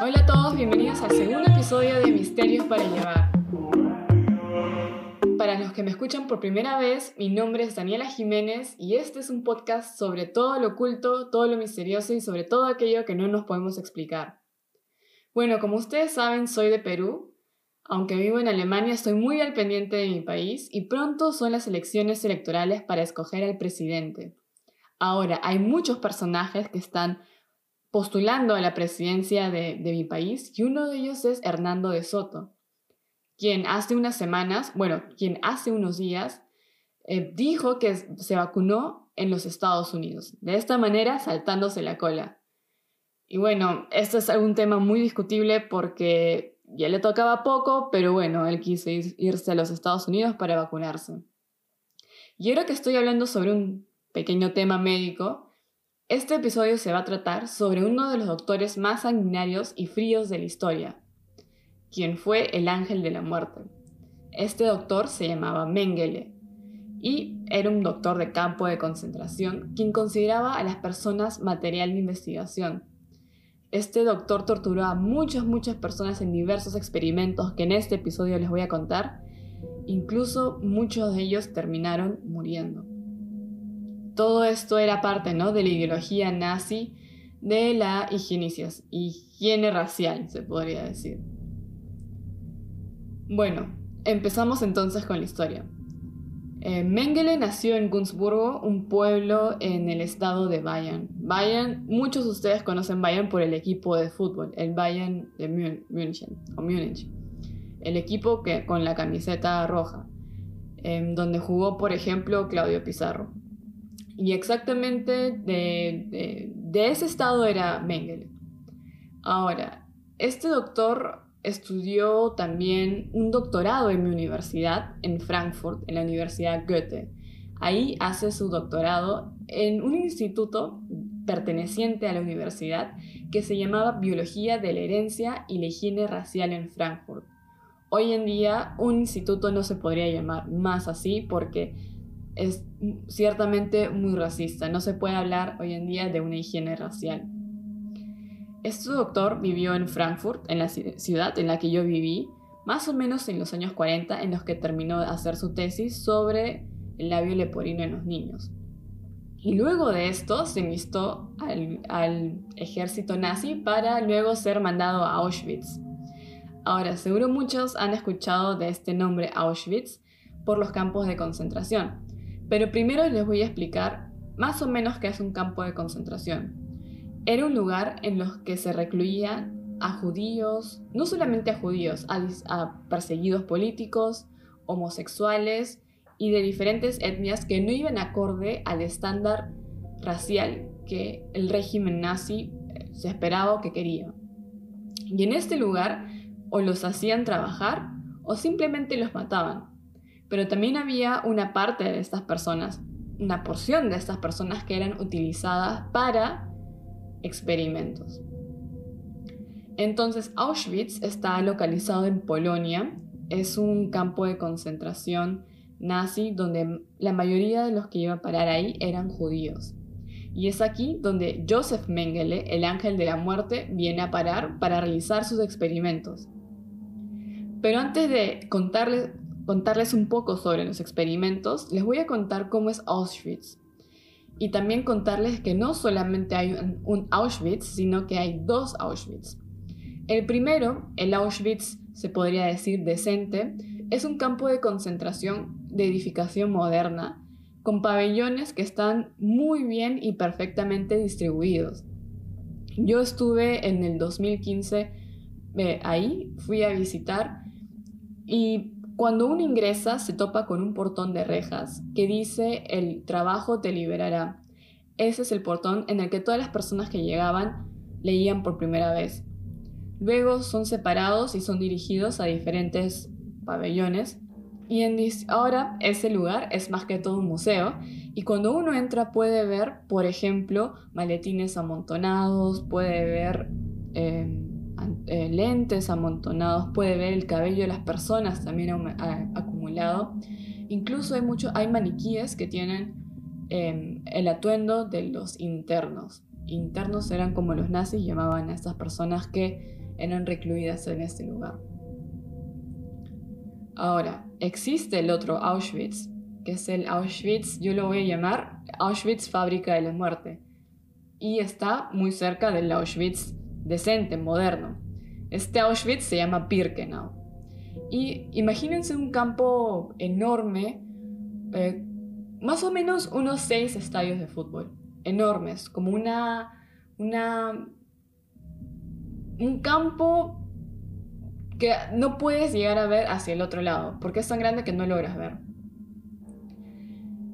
Hola a todos, bienvenidos al segundo episodio de Misterios para Llevar. Para los que me escuchan por primera vez, mi nombre es Daniela Jiménez y este es un podcast sobre todo lo oculto, todo lo misterioso y sobre todo aquello que no nos podemos explicar. Bueno, como ustedes saben, soy de Perú. Aunque vivo en Alemania, estoy muy al pendiente de mi país y pronto son las elecciones electorales para escoger al presidente. Ahora, hay muchos personajes que están postulando a la presidencia de, mi país y uno de ellos es Hernando de Soto quien hace unas semanas, bueno, quien hace unos días, eh, dijo que se vacunó en los Estados Unidos. De esta manera, saltándose la cola. Y bueno, esto es un tema muy discutible porque ya le tocaba poco, pero bueno, él quiso irse a los Estados Unidos para vacunarse. Y ahora que estoy hablando sobre un pequeño tema médico, este episodio se va a tratar sobre uno de los doctores más sanguinarios y fríos de la historia, quien fue el ángel de la muerte. Este doctor se llamaba Mengele y era un doctor de campo de concentración quien consideraba a las personas material de investigación. Este doctor torturó a muchas, muchas personas en diversos experimentos que en este episodio les voy a contar. Incluso muchos de ellos terminaron muriendo. Todo esto era parte ¿no? de la ideología nazi de la higiene racial, se podría decir. Bueno, empezamos entonces con la historia. Eh, Mengele nació en Günzburgo, un pueblo en el estado de Bayern. Bayern, muchos de ustedes conocen Bayern por el equipo de fútbol, el Bayern de München, o Múnich. El equipo que, con la camiseta roja, em, donde jugó, por ejemplo, Claudio Pizarro. Y exactamente de, de ese estado era Mengele. Ahora, este doctor estudió también un doctorado en mi universidad, en Frankfurt, en la Universidad Goethe. Ahí hace su doctorado en un instituto perteneciente a la universidad que se llamaba Biología de la Herencia y la Higiene Racial en Frankfurt. Hoy en día un instituto no se podría llamar más así porque es ciertamente muy racista. No se puede hablar hoy en día de una higiene racial. Este doctor vivió en Frankfurt, en la ciudad en la que yo viví, más o menos en los años 40, en los que terminó de hacer su tesis sobre el labio leporino en los niños. Y luego de esto se enlistó al, al, ejército nazi para luego ser mandado a Auschwitz. Ahora, seguro muchos han escuchado de este nombre Auschwitz por los campos de concentración, pero primero les voy a explicar más o menos qué es un campo de concentración. Era un lugar en los que se recluían a judíos, no solamente a judíos, a, perseguidos políticos, homosexuales y de diferentes etnias que no iban acorde al estándar racial que el régimen nazi eh, se esperaba o que quería. Y en este lugar o los hacían trabajar o simplemente los mataban. Pero también había una parte de estas personas, una porción de estas personas que eran utilizadas para experimentos. Entonces Auschwitz está localizado en Polonia, es un campo de concentración nazi donde la mayoría de los que iban a parar ahí eran judíos. Y es aquí donde Joseph Mengele, el ángel de la muerte, viene a parar para realizar sus experimentos. Pero antes de contarles, contarles un poco sobre los experimentos, les voy a contar cómo es Auschwitz y también contarles que no solamente hay un, Auschwitz, sino que hay dos Auschwitz. El primero, el Auschwitz se podría decir decente, es un campo de concentración de edificación moderna, con pabellones que están muy bien y perfectamente distribuidos. Yo estuve en el 2015 eh, ahí, fui a visitar y cuando uno ingresa se topa con un portón de rejas que dice el trabajo te liberará. Ese es el portón en el que todas las personas que llegaban leían por primera vez. Luego son separados y son dirigidos a diferentes pabellones. Y en ahora ese lugar es más que todo un museo. Y cuando uno entra puede ver, por ejemplo, maletines amontonados, puede ver... Eh, lentes amontonados, puede ver el cabello de las personas también acumulado. Incluso hay, mucho, hay maniquíes que tienen em, el atuendo de los internos. Internos eran como los nazis llamaban a estas personas que eran recluidas en este lugar. Ahora, existe el otro Auschwitz, que es el Auschwitz, yo lo voy a llamar Auschwitz Fábrica de la Muerte, y está muy cerca del Auschwitz decente, moderno. Este Auschwitz se llama Birkenau. Y imagínense un campo enorme, eh, más o menos unos seis estadios de fútbol, enormes, como una, una, un campo que no puedes llegar a ver hacia el otro lado, porque es tan grande que no logras ver.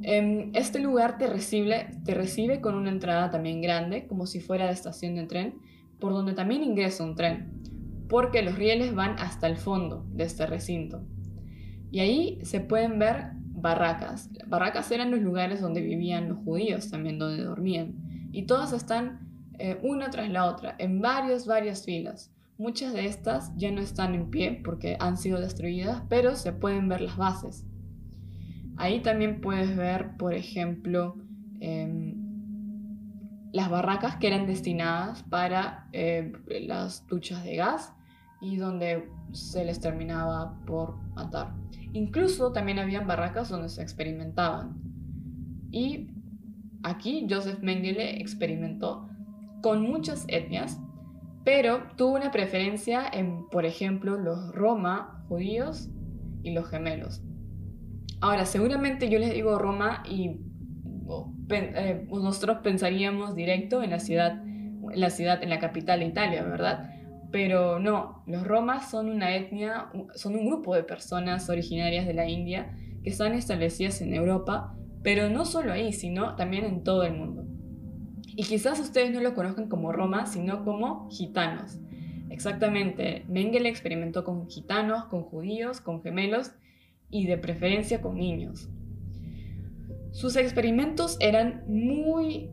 Em, este lugar te recibe, te recibe con una entrada también grande, como si fuera de estación de tren, por donde también ingresa un tren, porque los rieles van hasta el fondo de este recinto. Y ahí se pueden ver barracas. Barracas eran los lugares donde vivían los judíos, también donde dormían. Y todas están eh, una tras la otra, en varias, varias filas. Muchas de estas ya no están en pie porque han sido destruidas, pero se pueden ver las bases. Ahí también puedes ver, por ejemplo, em, las barracas que eran destinadas para eh, las duchas de gas y donde se les terminaba por matar. Incluso también habían barracas donde se experimentaban. Y aquí Joseph Mengele experimentó con muchas etnias, pero tuvo una preferencia en, por ejemplo, los Roma judíos y los gemelos. Ahora, seguramente yo les digo Roma y eh, nosotros pensaríamos directo en la ciudad, en la ciudad, en la capital de Italia, ¿verdad? Pero no, los romas son una etnia, son un grupo de personas originarias de la India que están establecidas en Europa, pero no solo ahí, sino también en todo el mundo. Y quizás ustedes no lo conozcan como Roma, sino como gitanos. Exactamente, Mengele experimentó con gitanos, con judíos, con gemelos y de preferencia con niños. Sus experimentos eran muy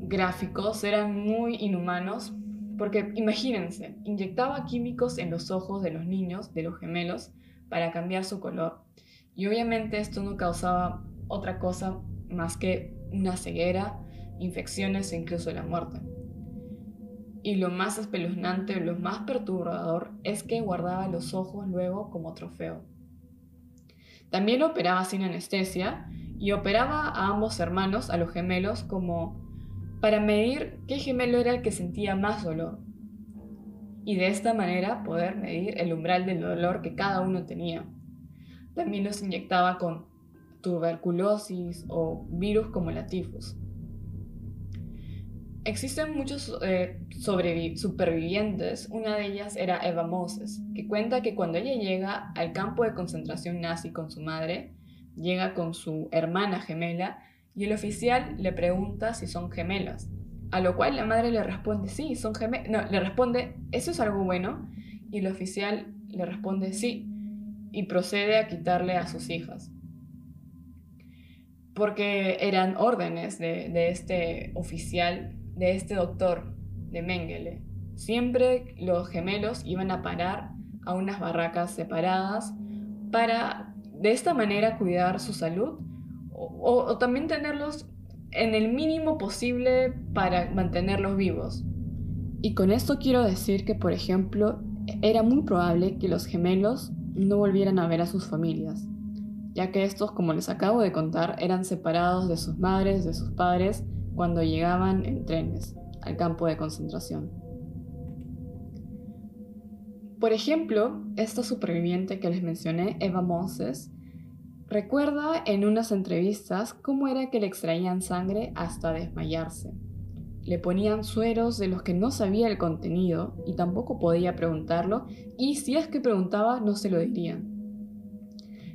gráficos, eran muy inhumanos, porque imagínense, inyectaba químicos en los ojos de los niños, de los gemelos, para cambiar su color. Y obviamente esto no causaba otra cosa más que una ceguera, infecciones e incluso la muerte. Y lo más espeluznante, lo más perturbador, es que guardaba los ojos luego como trofeo. También operaba sin anestesia y operaba a ambos hermanos, a los gemelos, como para medir qué gemelo era el que sentía más dolor. Y de esta manera poder medir el umbral del dolor que cada uno tenía. También los inyectaba con tuberculosis o virus como la tifus. Existen muchos eh, supervivientes, una de ellas era Eva Moses, que cuenta que cuando ella llega al campo de concentración nazi con su madre, llega con su hermana gemela y el oficial le pregunta si son gemelas. A lo cual la madre le responde, sí, son gemelas. No, le responde, ¿eso es algo bueno? Y el oficial le responde, sí. Y procede a quitarle a sus hijas. Porque eran órdenes de, de este oficial, de este doctor, de Mengele. Siempre los gemelos iban a parar a unas barracas separadas para de esta manera cuidar su salud o, también tenerlos en el mínimo posible para mantenerlos vivos. Y con esto quiero decir que, por ejemplo, era muy probable que los gemelos no volvieran a ver a sus familias, ya que estos, como les acabo de contar, eran separados de sus madres, de sus padres, cuando llegaban en trenes al campo de concentración. Por ejemplo, esta superviviente que les mencioné, Eva Moses, recuerda en unas entrevistas cómo era que le extraían sangre hasta desmayarse. Le ponían sueros de los que no sabía el contenido y tampoco podía preguntarlo, y si es que preguntaba no se lo dirían.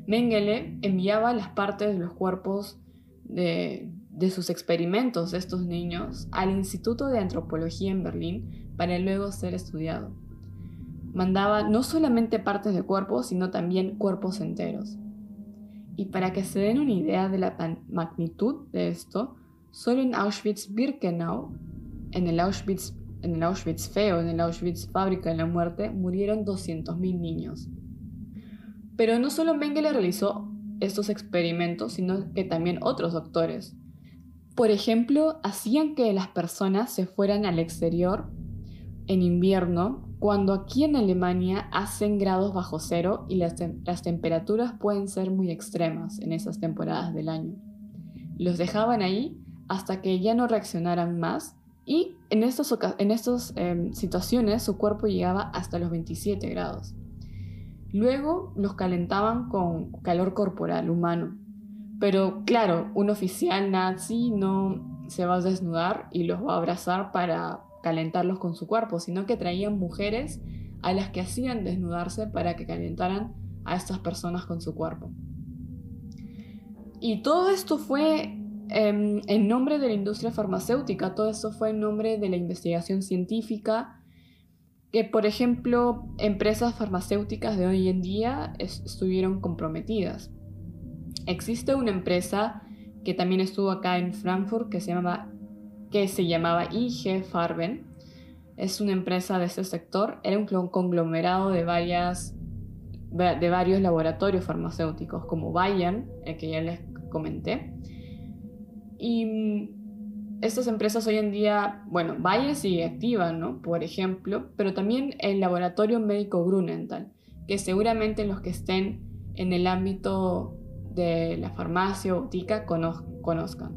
Mengele enviaba las partes de los cuerpos de, de sus experimentos de estos niños al Instituto de Antropología en Berlín para luego ser estudiado mandaba no solamente partes de cuerpo, sino también cuerpos enteros. Y para que se den una idea de la magnitud de esto, solo en Auschwitz-Birkenau, en el Auschwitz, en el Auschwitz feo, en el Auschwitz fábrica de la muerte, murieron 200.000 niños. Pero no solo Mengele realizó estos experimentos, sino que también otros doctores, Por ejemplo, hacían que las personas se fueran al exterior en invierno, cuando aquí en Alemania hacen grados bajo cero y las, temperaturas pueden ser muy extremas en esas temporadas del año. Los dejaban ahí hasta que ya no reaccionaran más y en estas en estos, em, situaciones su cuerpo llegaba hasta los 27 grados. Luego los calentaban con calor corporal humano. Pero claro, un oficial nazi no se va a desnudar y los va a abrazar para calentarlos con su cuerpo, sino que traían mujeres a las que hacían desnudarse para que calentaran a estas personas con su cuerpo. Y todo esto fue em, en nombre de la industria farmacéutica, todo esto fue en nombre de la investigación científica, que por ejemplo empresas farmacéuticas de hoy en día estuvieron comprometidas. Existe una empresa que también estuvo acá en Frankfurt que se llamaba que se llamaba IG Farben. Es una empresa de este sector. Era un conglomerado de, varias, de varios laboratorios farmacéuticos, como Bayern, el que ya les comenté. Y mm, estas empresas hoy en día, bueno, Bayer sigue activa, ¿no? Por ejemplo, pero también el laboratorio médico Grunenthal, que seguramente los que estén en el ámbito de la farmacia o botica conozcan.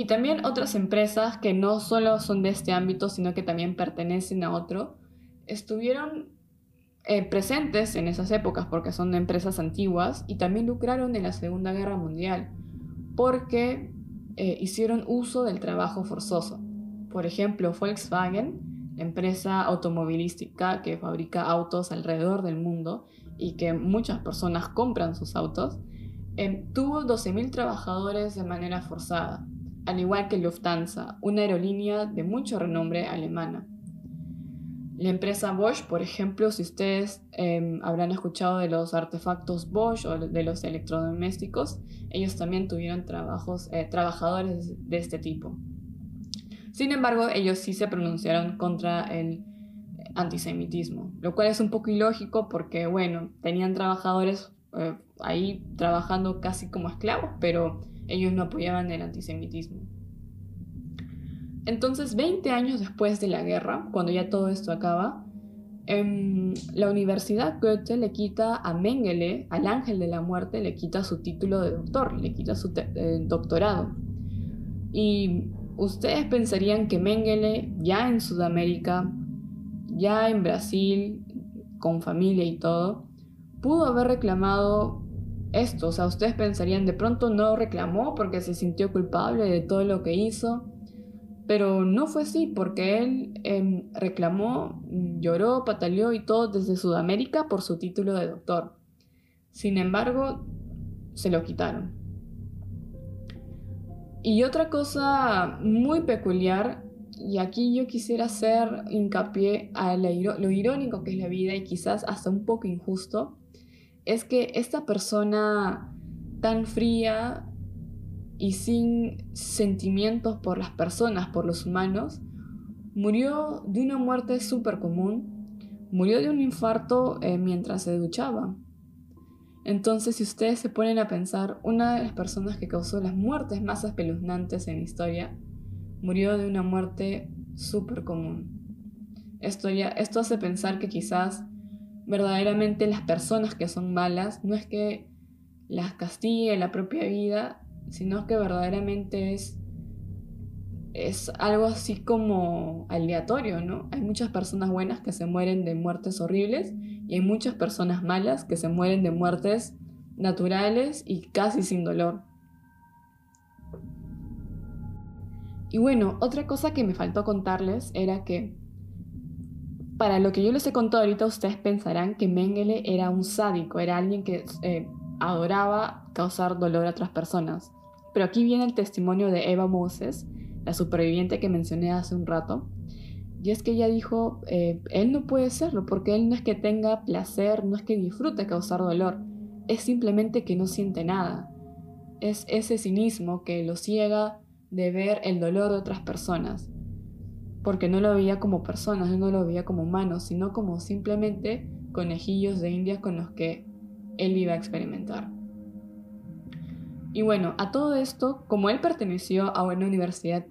Y también otras empresas que no solo son de este ámbito, sino que también pertenecen a otro, estuvieron eh, presentes en esas épocas porque son empresas antiguas y también lucraron en la Segunda Guerra Mundial porque eh, hicieron uso del trabajo forzoso. Por ejemplo, Volkswagen, empresa automovilística que fabrica autos alrededor del mundo y que muchas personas compran sus autos, eh, tuvo 12.000 trabajadores de manera forzada al igual que Lufthansa, una aerolínea de mucho renombre alemana. La empresa Bosch, por ejemplo, si ustedes em, habrán escuchado de los artefactos Bosch o de los electrodomésticos, ellos también tuvieron trabajos, eh, trabajadores de este tipo. Sin embargo, ellos sí se pronunciaron contra el antisemitismo, lo cual es un poco ilógico porque, bueno, tenían trabajadores eh, ahí trabajando casi como esclavos, pero ellos no apoyaban el antisemitismo. Entonces, 20 años después de la guerra, cuando ya todo esto acaba, em, la Universidad Goethe le quita a Mengele, al ángel de la muerte, le quita su título de doctor, le quita su eh, doctorado. Y ustedes pensarían que Mengele, ya en Sudamérica, ya en Brasil, con familia y todo, pudo haber reclamado esto. O sea, ustedes pensarían, de pronto no reclamó porque se sintió culpable de todo lo que hizo. Pero no fue así, porque él em, reclamó, lloró, pataleó y todo desde Sudamérica por su título de doctor. Sin embargo, se lo quitaron. Y otra cosa muy peculiar, y aquí yo quisiera hacer hincapié a lo irónico que es la vida y quizás hasta un poco injusto, es que esta persona tan fría y sin sentimientos por las personas, por los humanos, murió de una muerte súper común, murió de un infarto eh, mientras se duchaba. Entonces, si ustedes se ponen a pensar, una de las personas que causó las muertes más espeluznantes en la historia murió de una muerte súper común. Esto, ya, esto hace pensar que quizás verdaderamente las personas que son malas no es que las castigue la propia vida, sino que verdaderamente es, es algo así como aleatorio, ¿no? Hay muchas personas buenas que se mueren de muertes horribles y hay muchas personas malas que se mueren de muertes naturales y casi sin dolor. Y bueno, otra cosa que me faltó contarles era que para lo que yo les he contado ahorita, ustedes pensarán que Mengele era un sádico, era alguien que eh, adoraba causar dolor a otras personas. Pero aquí viene el testimonio de Eva Moses, la superviviente que mencioné hace un rato. Y es que ella dijo, eh, él no puede serlo, porque él no es que tenga placer, no es que disfrute causar dolor, es simplemente que no siente nada. Es ese cinismo que lo ciega de ver el dolor de otras personas porque no lo veía como personas, no lo veía como humanos, sino como simplemente conejillos de India con los que él iba a experimentar. Y bueno, a todo esto, como él perteneció a una universidad,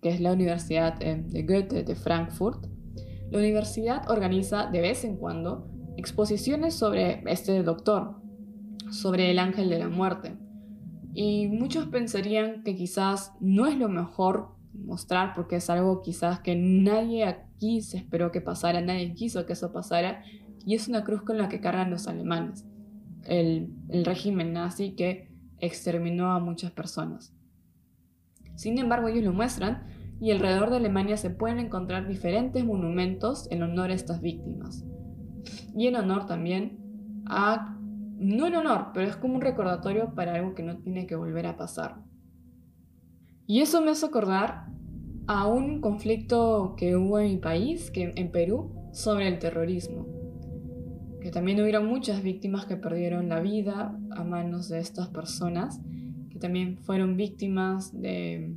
que es la Universidad eh, de Goethe de Frankfurt, la universidad organiza de vez en cuando exposiciones sobre este doctor, sobre el ángel de la muerte. Y muchos pensarían que quizás no es lo mejor mostrar porque es algo quizás que nadie aquí se esperó que pasara, nadie quiso que eso pasara y es una cruz con la que cargan los alemanes, el, el régimen nazi que exterminó a muchas personas. Sin embargo, ellos lo muestran y alrededor de Alemania se pueden encontrar diferentes monumentos en honor a estas víctimas. Y en honor también a... No en honor, pero es como un recordatorio para algo que no tiene que volver a pasar. Y eso me hace acordar a un conflicto que hubo en mi país, que, en Perú, sobre el terrorismo. Que también hubieron muchas víctimas que perdieron la vida a manos de estas personas, que también fueron víctimas de,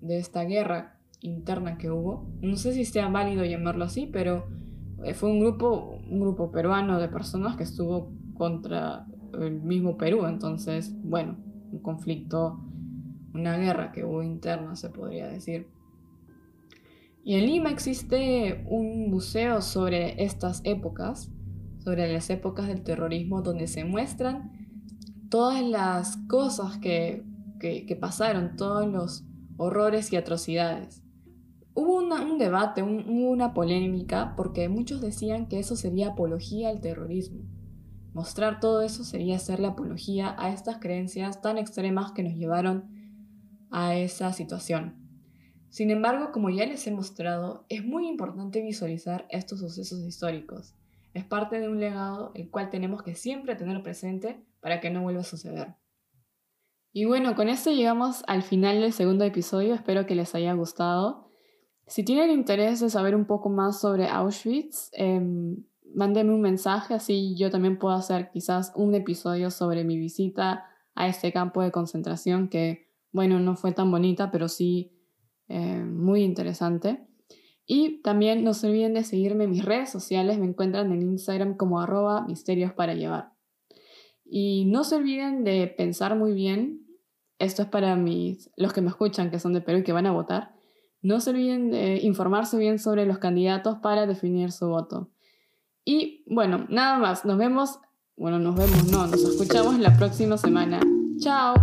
de esta guerra interna que hubo. No sé si sea válido llamarlo así, pero eh, fue un grupo, un grupo peruano de personas que estuvo contra el mismo Perú. Entonces, bueno, un conflicto una guerra que hubo interna, se podría decir. Y en Lima existe un museo sobre estas épocas, sobre las épocas del terrorismo, donde se muestran todas las cosas que, pasaron, todos los horrores y atrocidades. Hubo un debate, una polémica, porque muchos decían que eso sería apología al terrorismo. Mostrar todo eso sería hacer la apología a estas creencias tan extremas que nos llevaron a esa situación. Sin embargo, como ya les he mostrado, es muy importante visualizar estos sucesos históricos. Es parte de un legado el cual tenemos que siempre tener presente para que no vuelva a suceder. Y bueno, con esto llegamos al final del segundo episodio, espero que les haya gustado. Si tienen interés de saber un poco más sobre Auschwitz, eh, mándenme un mensaje, así yo también puedo hacer quizás un episodio sobre mi visita a este campo de concentración que bueno, no fue tan bonita, pero sí eh, muy interesante. Y también no se olviden de seguirme en mis redes sociales, me encuentran en Instagram como arroba misterios para llevar. Y no se olviden de pensar muy bien, esto es para mis, los que me escuchan, que son de Perú y que van a votar, no se olviden de informarse bien sobre los candidatos para definir su voto. Y bueno, nada más, nos vemos, bueno, nos vemos, no, nos escuchamos la próxima semana. Chao.